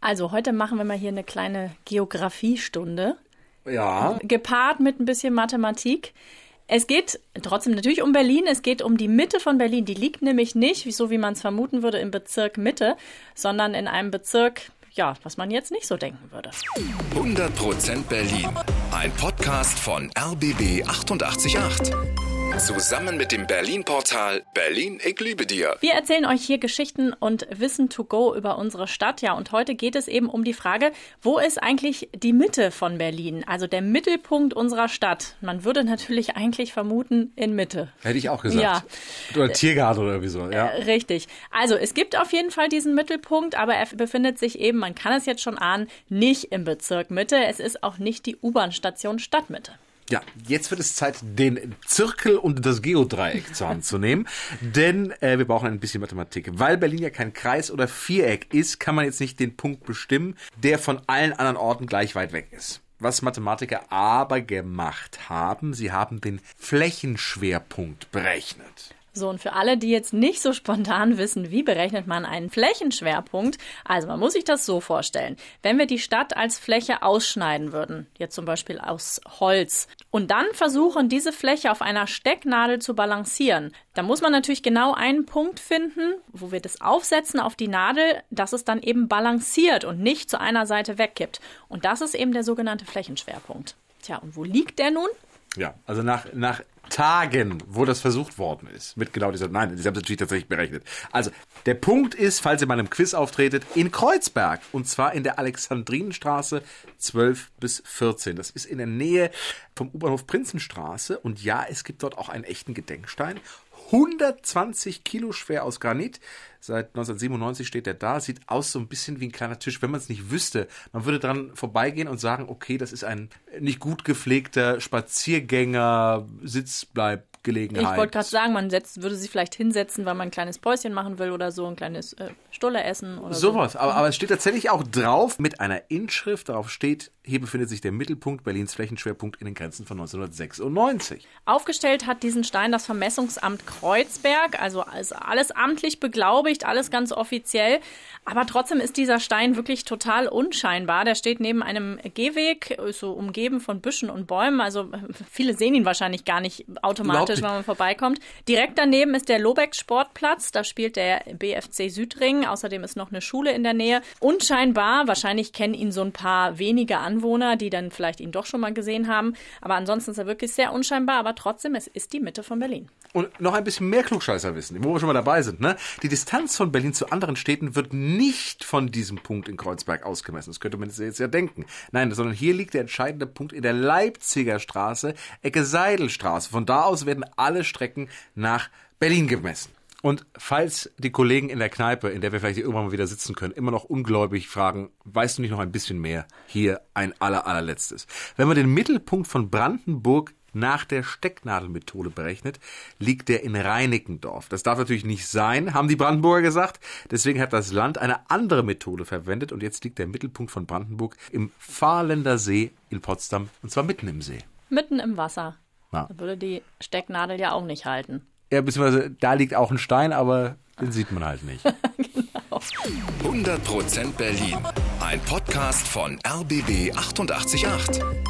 Also heute machen wir mal hier eine kleine Geografiestunde. Ja. Gepaart mit ein bisschen Mathematik. Es geht trotzdem natürlich um Berlin. Es geht um die Mitte von Berlin. Die liegt nämlich nicht, so wie man es vermuten würde, im Bezirk Mitte, sondern in einem Bezirk, ja, was man jetzt nicht so denken würde. 100% Berlin. Ein Podcast von RBB 888. Zusammen mit dem Berlin-Portal Berlin, ich liebe dir. Wir erzählen euch hier Geschichten und Wissen to go über unsere Stadt. Ja, und heute geht es eben um die Frage, wo ist eigentlich die Mitte von Berlin? Also der Mittelpunkt unserer Stadt. Man würde natürlich eigentlich vermuten in Mitte. Hätte ich auch gesagt. Ja. Oder Tiergarten oder irgendwie so. Ja. Äh, Richtig. Also es gibt auf jeden Fall diesen Mittelpunkt, aber er befindet sich eben, man kann es jetzt schon ahnen, nicht im Bezirk Mitte. Es ist auch nicht die U-Bahn-Station Stadtmitte. Ja, jetzt wird es Zeit, den Zirkel und das Geodreieck zur Hand zu nehmen, denn äh, wir brauchen ein bisschen Mathematik. Weil Berlin ja kein Kreis oder Viereck ist, kann man jetzt nicht den Punkt bestimmen, der von allen anderen Orten gleich weit weg ist. Was Mathematiker aber gemacht haben, sie haben den Flächenschwerpunkt berechnet. So, und für alle, die jetzt nicht so spontan wissen, wie berechnet man einen Flächenschwerpunkt, also man muss sich das so vorstellen. Wenn wir die Stadt als Fläche ausschneiden würden, jetzt zum Beispiel aus Holz, und dann versuchen, diese Fläche auf einer Stecknadel zu balancieren, dann muss man natürlich genau einen Punkt finden, wo wir das aufsetzen auf die Nadel, dass es dann eben balanciert und nicht zu einer Seite wegkippt. Und das ist eben der sogenannte Flächenschwerpunkt. Tja, und wo liegt der nun? Ja, also nach, nach Tagen, wo das versucht worden ist, mit genau dieser, nein, sie haben es natürlich tatsächlich berechnet. Also, der Punkt ist, falls ihr mal im Quiz auftretet, in Kreuzberg, und zwar in der Alexandrinenstraße 12 bis 14. Das ist in der Nähe vom U-Bahnhof Prinzenstraße, und ja, es gibt dort auch einen echten Gedenkstein. 120 Kilo schwer aus Granit. Seit 1997 steht er da. Sieht aus so ein bisschen wie ein kleiner Tisch, wenn man es nicht wüsste. Man würde dran vorbeigehen und sagen, okay, das ist ein nicht gut gepflegter Spaziergänger, Sitzbleib. Gelegenheit. Ich wollte gerade sagen, man setzt, würde sich vielleicht hinsetzen, weil man ein kleines Päuschen machen will oder so, ein kleines äh, Stulle essen oder Sowas, so. aber, aber es steht tatsächlich auch drauf mit einer Inschrift, darauf steht, hier befindet sich der Mittelpunkt Berlins Flächenschwerpunkt in den Grenzen von 1996. Aufgestellt hat diesen Stein das Vermessungsamt Kreuzberg, also alles amtlich beglaubigt, alles ganz offiziell. Aber trotzdem ist dieser Stein wirklich total unscheinbar. Der steht neben einem Gehweg, so umgeben von Büschen und Bäumen. Also viele sehen ihn wahrscheinlich gar nicht automatisch, wenn man vorbeikommt. Direkt daneben ist der Lobeck Sportplatz. Da spielt der BFC Südring. Außerdem ist noch eine Schule in der Nähe. Unscheinbar, wahrscheinlich kennen ihn so ein paar wenige Anwohner, die dann vielleicht ihn doch schon mal gesehen haben. Aber ansonsten ist er wirklich sehr unscheinbar. Aber trotzdem, es ist die Mitte von Berlin. Und noch ein bisschen mehr Klugscheißer wissen, wo wir schon mal dabei sind. Ne? Die Distanz von Berlin zu anderen Städten wird nicht von diesem Punkt in Kreuzberg ausgemessen. Das könnte man jetzt ja denken. Nein, sondern hier liegt der entscheidende Punkt in der Leipziger Straße, Ecke Seidelstraße. Von da aus werden alle Strecken nach Berlin gemessen. Und falls die Kollegen in der Kneipe, in der wir vielleicht irgendwann mal wieder sitzen können, immer noch ungläubig fragen, weißt du nicht noch ein bisschen mehr? Hier ein aller, allerletztes. Wenn man den Mittelpunkt von Brandenburg nach der Stecknadelmethode berechnet, liegt der in Reinickendorf. Das darf natürlich nicht sein, haben die Brandenburger gesagt. Deswegen hat das Land eine andere Methode verwendet und jetzt liegt der Mittelpunkt von Brandenburg im Fahrländer See in Potsdam und zwar mitten im See. Mitten im Wasser. Ja. Da würde die Stecknadel ja auch nicht halten. Ja, beziehungsweise da liegt auch ein Stein, aber den sieht man halt nicht. 100% Berlin. Ein Podcast von RBB 888.